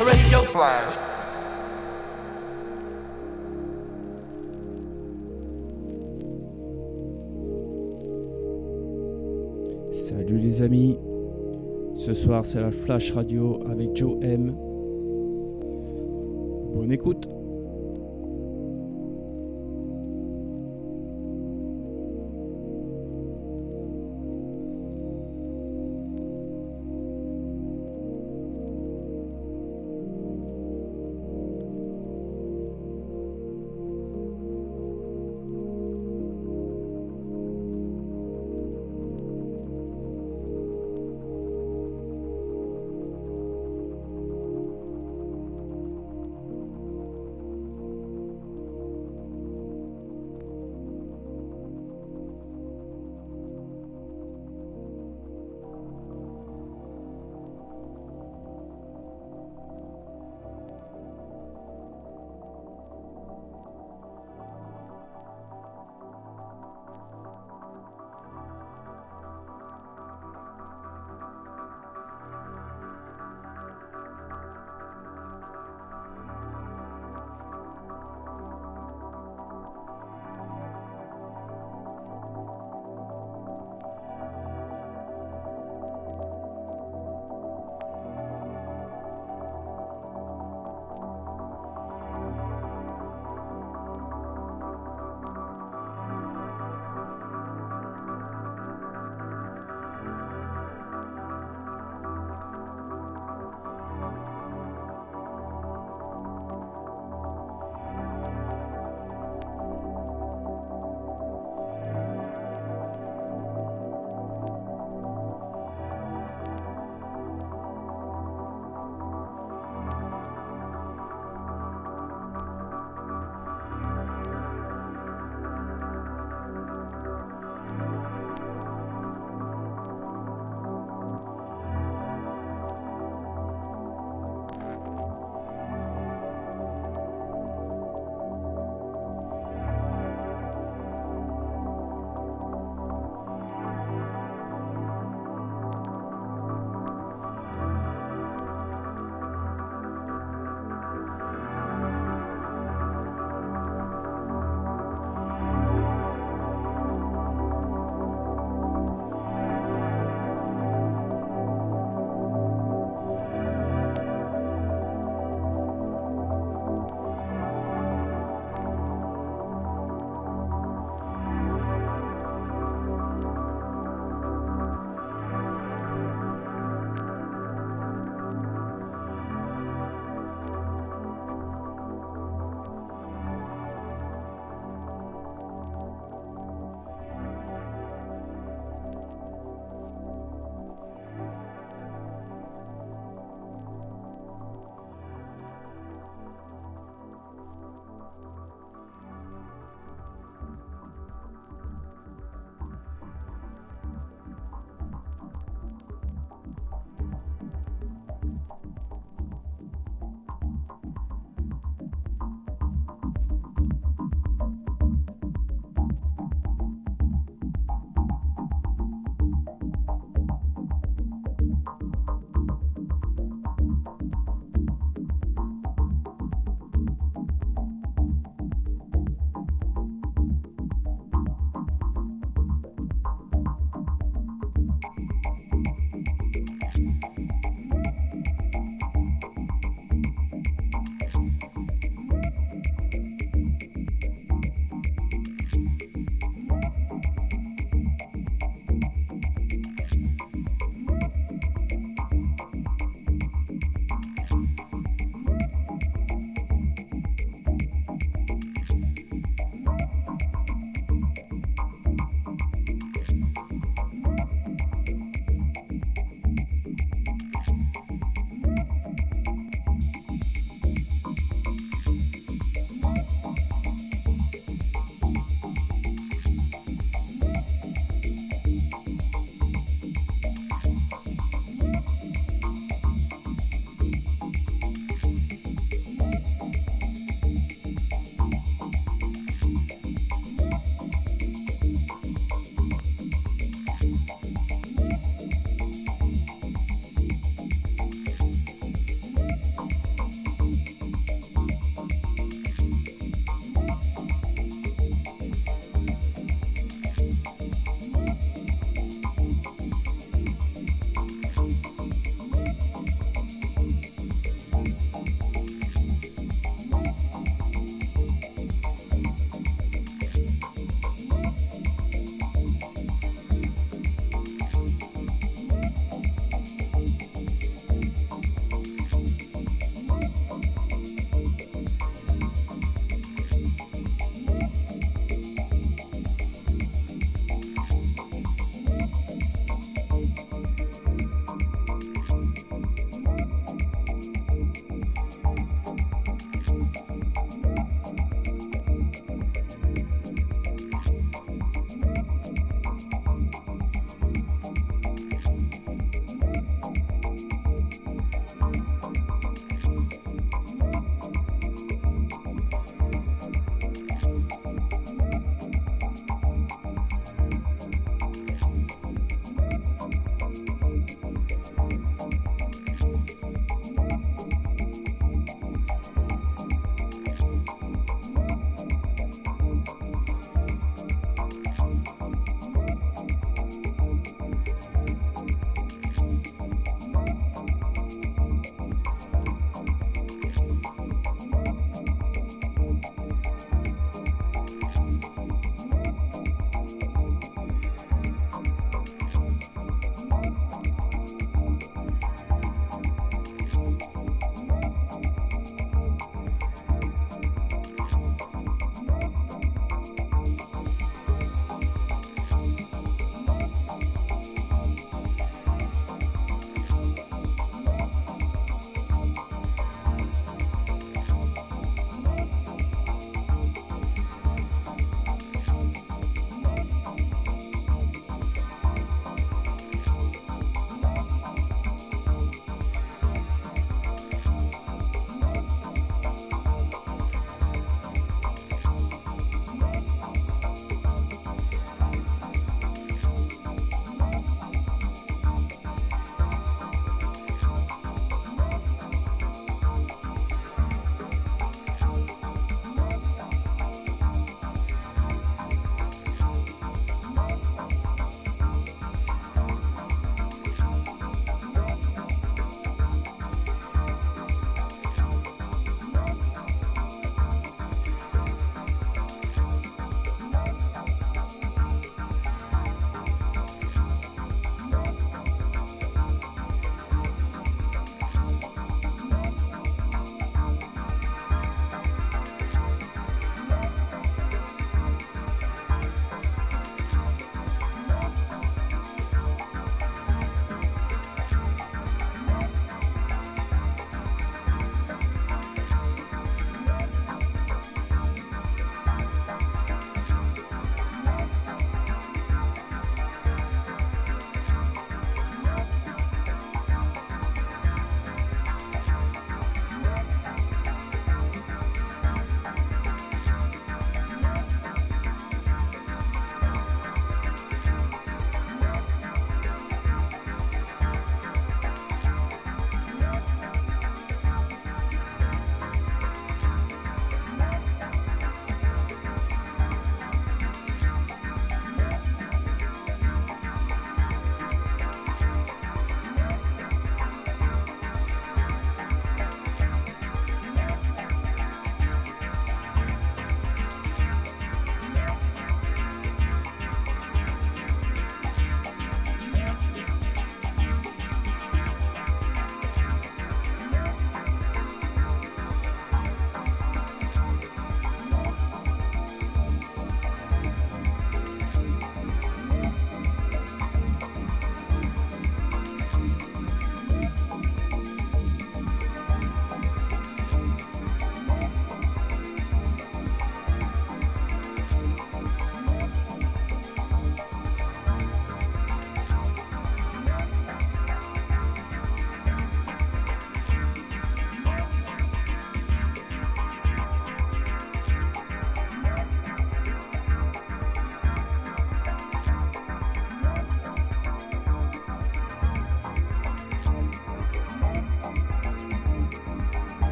Radio Flash. Salut les amis, ce soir c'est la Flash Radio avec Joe M. Bonne écoute.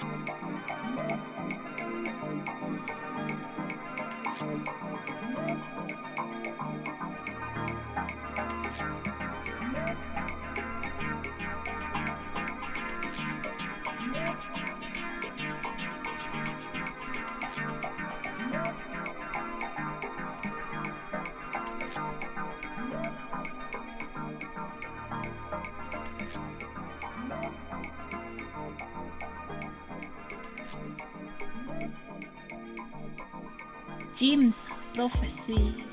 どうも。Jim's prophecy.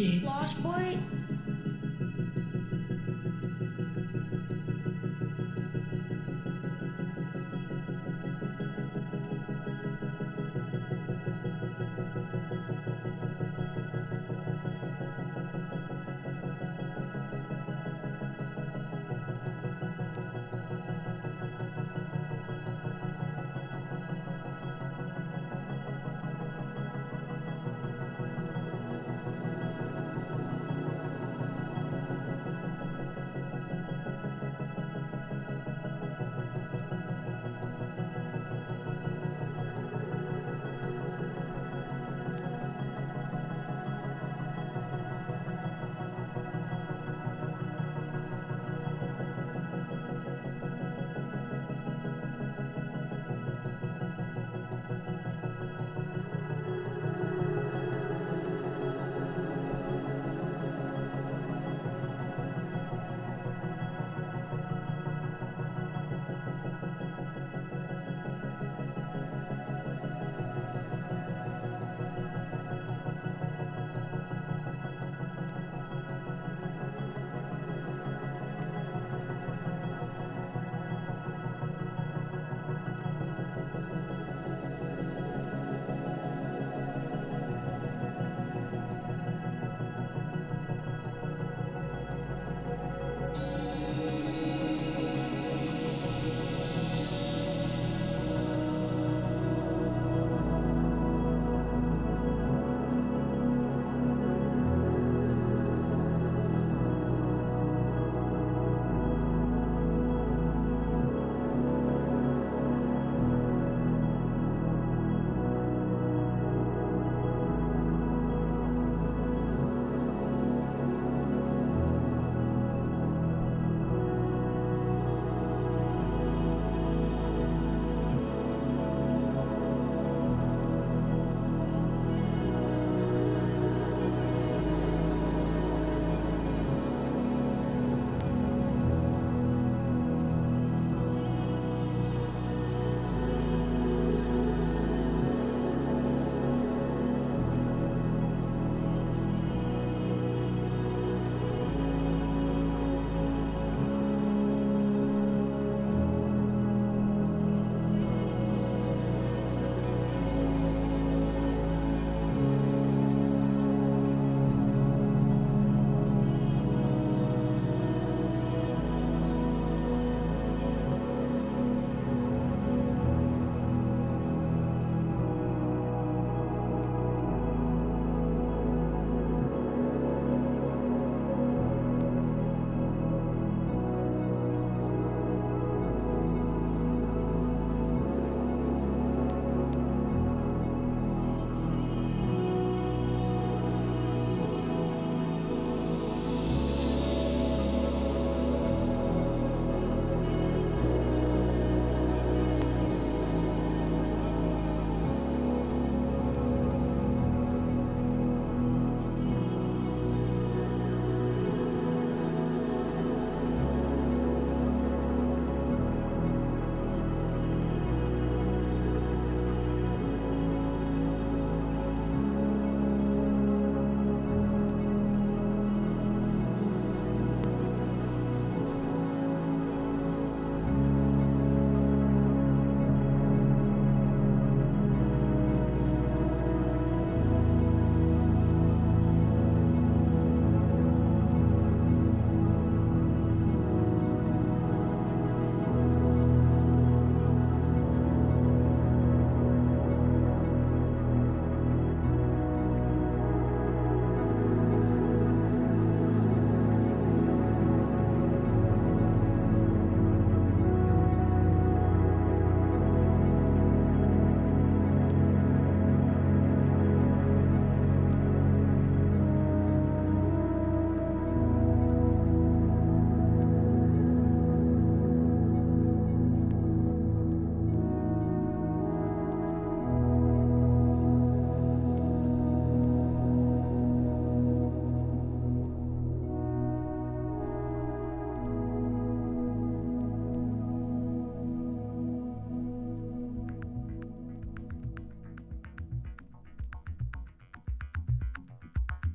Shit. Lost Boy?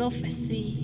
Prophecy.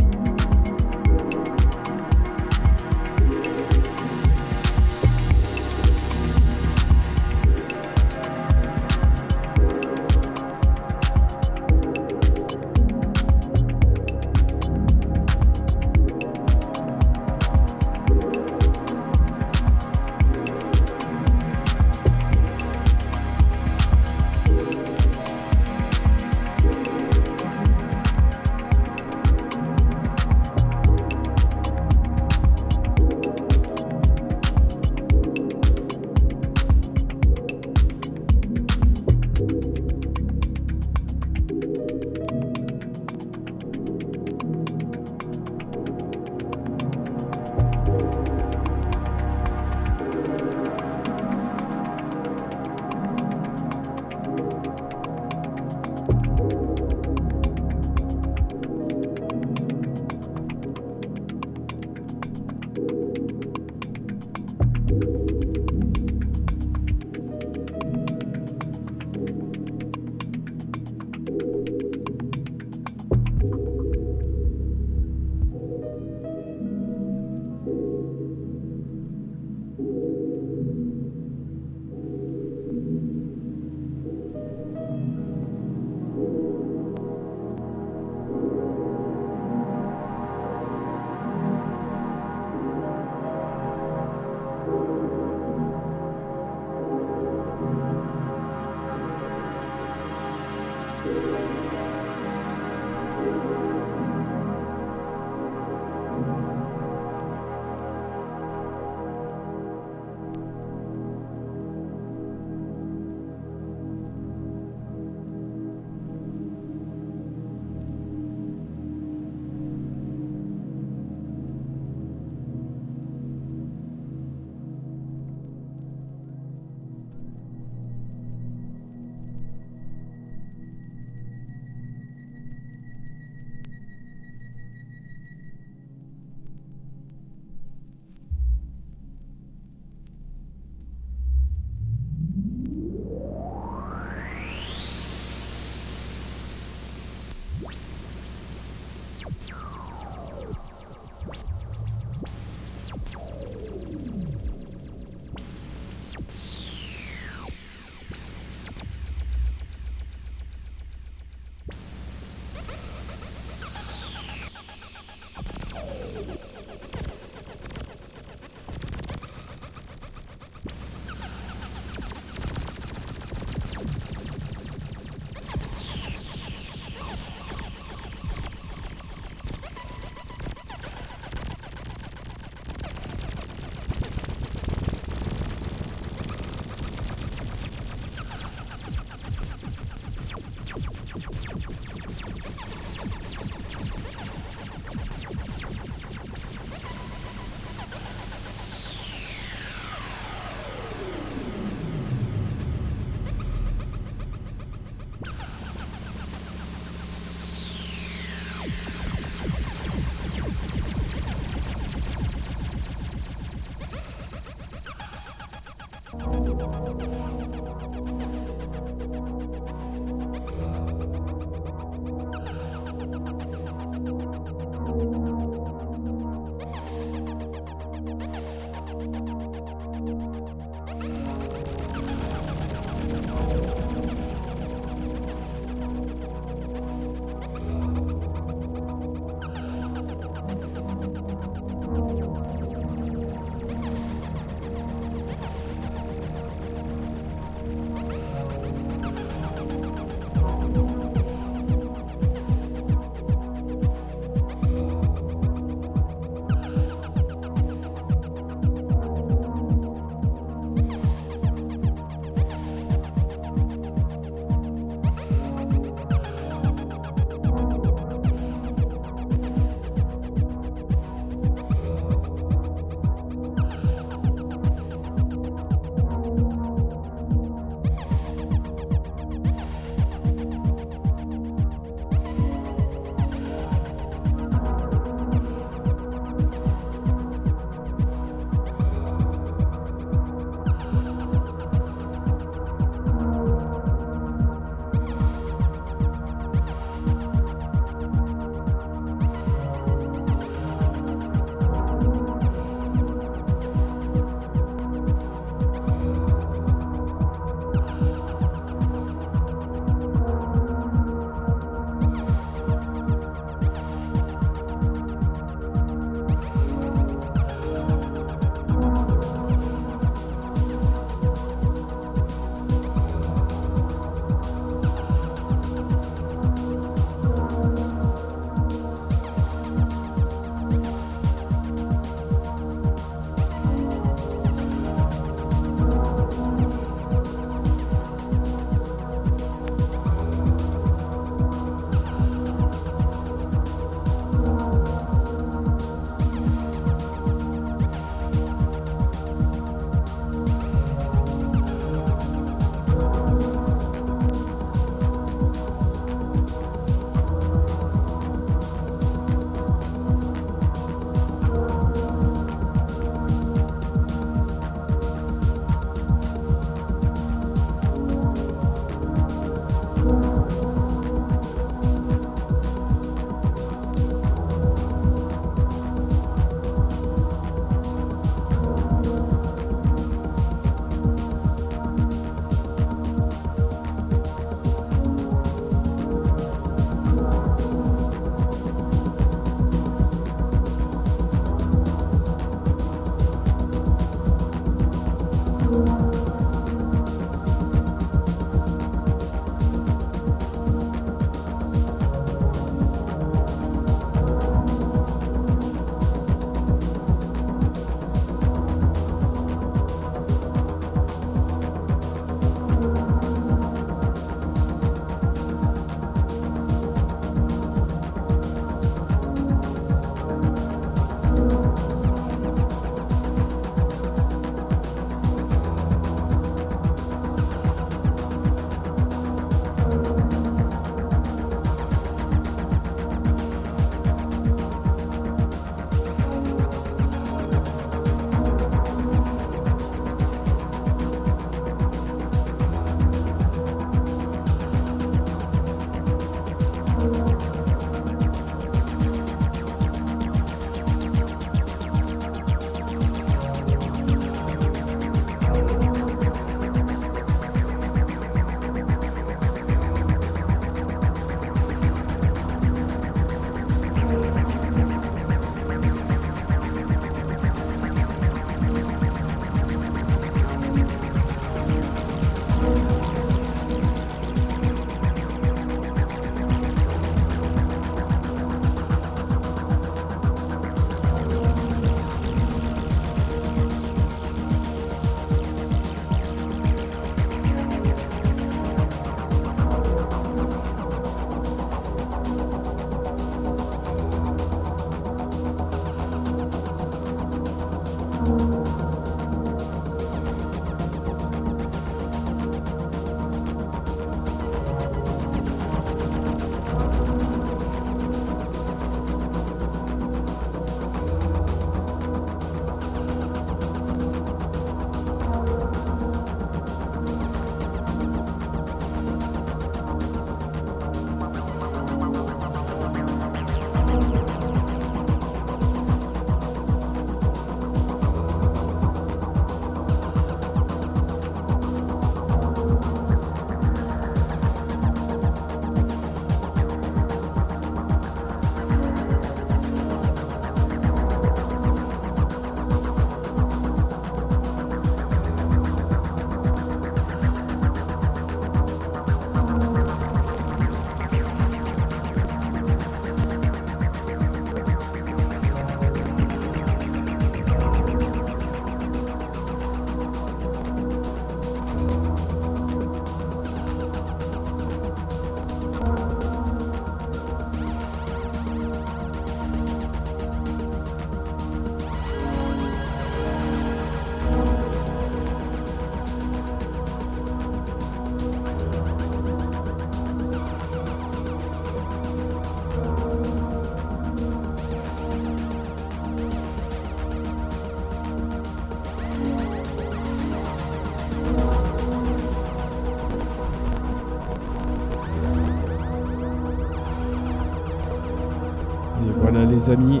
Amis,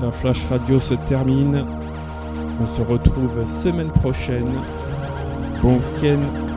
la Flash Radio se termine. On se retrouve semaine prochaine. Bon week